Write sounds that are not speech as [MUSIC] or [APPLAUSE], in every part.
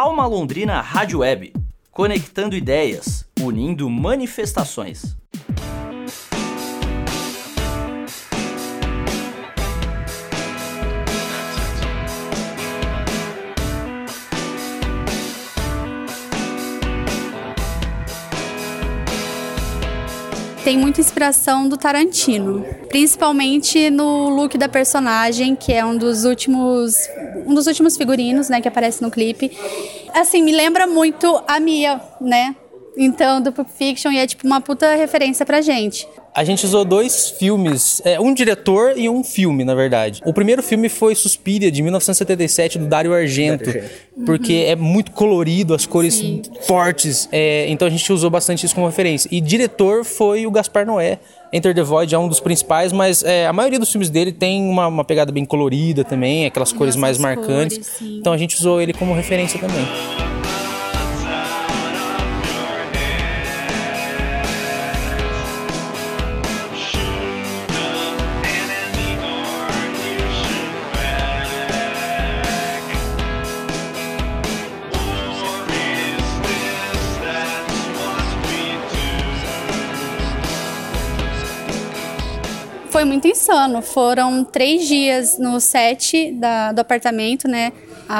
Alma Londrina Rádio Web, conectando ideias, unindo manifestações. Tem muita inspiração do Tarantino, principalmente no look da personagem, que é um dos últimos um dos últimos figurinos, né, que aparece no clipe. Assim, me lembra muito a Mia, né? Então, do Pulp Fiction, e é tipo uma puta referência pra gente. A gente usou dois filmes, é, um diretor e um filme, na verdade. O primeiro filme foi Suspiria, de 1977, do Dario Argento, porque uhum. é muito colorido, as cores Sim. fortes, é, então a gente usou bastante isso como referência. E diretor foi o Gaspar Noé, Enter the Void é um dos principais, mas é, a maioria dos filmes dele tem uma, uma pegada bem colorida também, aquelas cores mais marcantes. Cores, então a gente usou ele como referência também. Foi muito insano. Foram três dias no set da, do apartamento, né?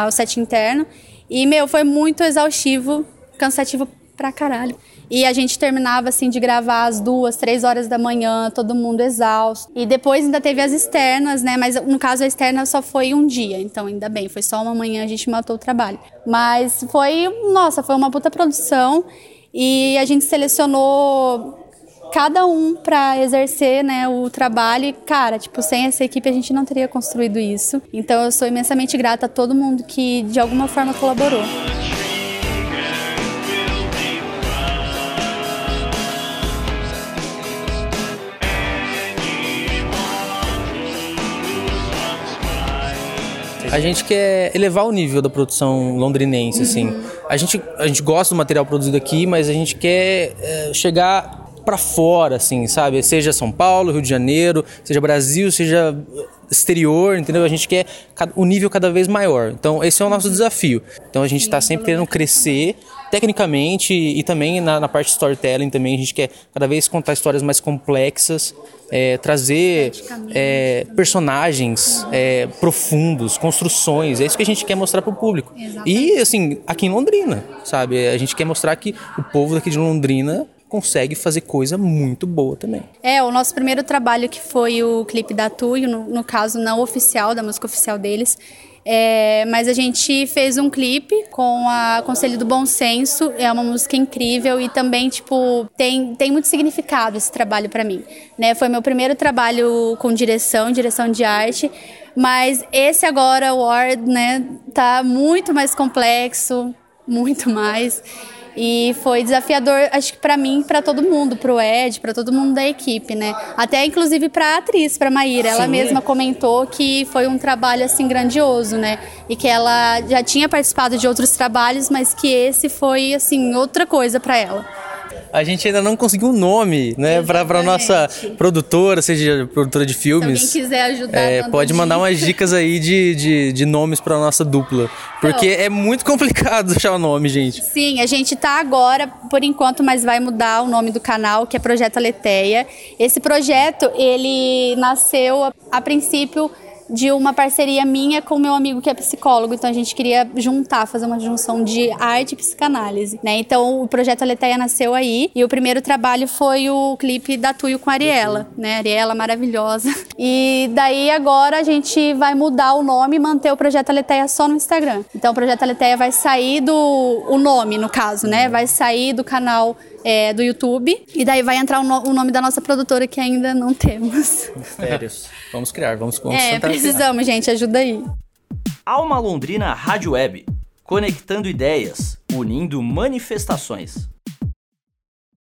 O set interno. E, meu, foi muito exaustivo, cansativo pra caralho. E a gente terminava, assim, de gravar às duas, três horas da manhã, todo mundo exausto. E depois ainda teve as externas, né? Mas no caso a externa só foi um dia, então ainda bem, foi só uma manhã a gente matou o trabalho. Mas foi, nossa, foi uma puta produção. E a gente selecionou cada um para exercer né, o trabalho. E, cara, tipo, sem essa equipe a gente não teria construído isso. Então eu sou imensamente grata a todo mundo que de alguma forma colaborou. A gente quer elevar o nível da produção londrinense, assim. A gente, a gente gosta do material produzido aqui, mas a gente quer é, chegar para fora, assim, sabe? Seja São Paulo, Rio de Janeiro, seja Brasil, seja exterior, entendeu? A gente quer o nível cada vez maior. Então, esse é o nosso desafio. Então, a gente está sempre querendo crescer tecnicamente e também na, na, parte de storytelling também. A gente quer cada vez contar histórias mais complexas, é, trazer é, personagens é, profundos, construções. É isso que a gente quer mostrar para o público. E, assim, aqui em Londrina, sabe? A gente quer mostrar que o povo daqui de Londrina consegue fazer coisa muito boa também. É, o nosso primeiro trabalho que foi o clipe da Tuyo, no, no caso não oficial, da música oficial deles, é, mas a gente fez um clipe com a Conselho do Bom Senso, é uma música incrível e também, tipo, tem, tem muito significado esse trabalho para mim. Né? Foi meu primeiro trabalho com direção, direção de arte, mas esse agora, o Word, né, tá muito mais complexo, muito mais. E foi desafiador, acho que para mim, para todo mundo, para o Ed, para todo mundo da equipe, né? Até inclusive para a atriz, para Maíra, ela mesma comentou que foi um trabalho assim grandioso, né? E que ela já tinha participado de outros trabalhos, mas que esse foi assim outra coisa para ela a gente ainda não conseguiu um nome, né, para para nossa produtora, seja produtora de filmes. Se alguém quiser ajudar, é, pode mandar umas dicas aí de, de, de nomes para nossa dupla, porque então, é muito complicado [LAUGHS] achar o nome, gente. Sim, a gente tá agora, por enquanto, mas vai mudar o nome do canal, que é Projeto Aleteia. Esse projeto, ele nasceu a, a princípio de uma parceria minha com meu amigo que é psicólogo. Então a gente queria juntar, fazer uma junção de arte e psicanálise, né? Então o projeto Aleteia nasceu aí e o primeiro trabalho foi o clipe da Tuyo com a Ariela, né? Ariela maravilhosa. [LAUGHS] E daí agora a gente vai mudar o nome e manter o projeto Aleteia só no Instagram. Então o projeto Aleteia vai sair do o nome, no caso, né? Vai sair do canal é, do YouTube. E daí vai entrar o, no, o, nome da nossa produtora que ainda não temos. Mistérios. vamos criar, vamos, vamos É, precisamos, gente, ajuda aí. Alma Londrina Rádio Web, conectando ideias, unindo manifestações.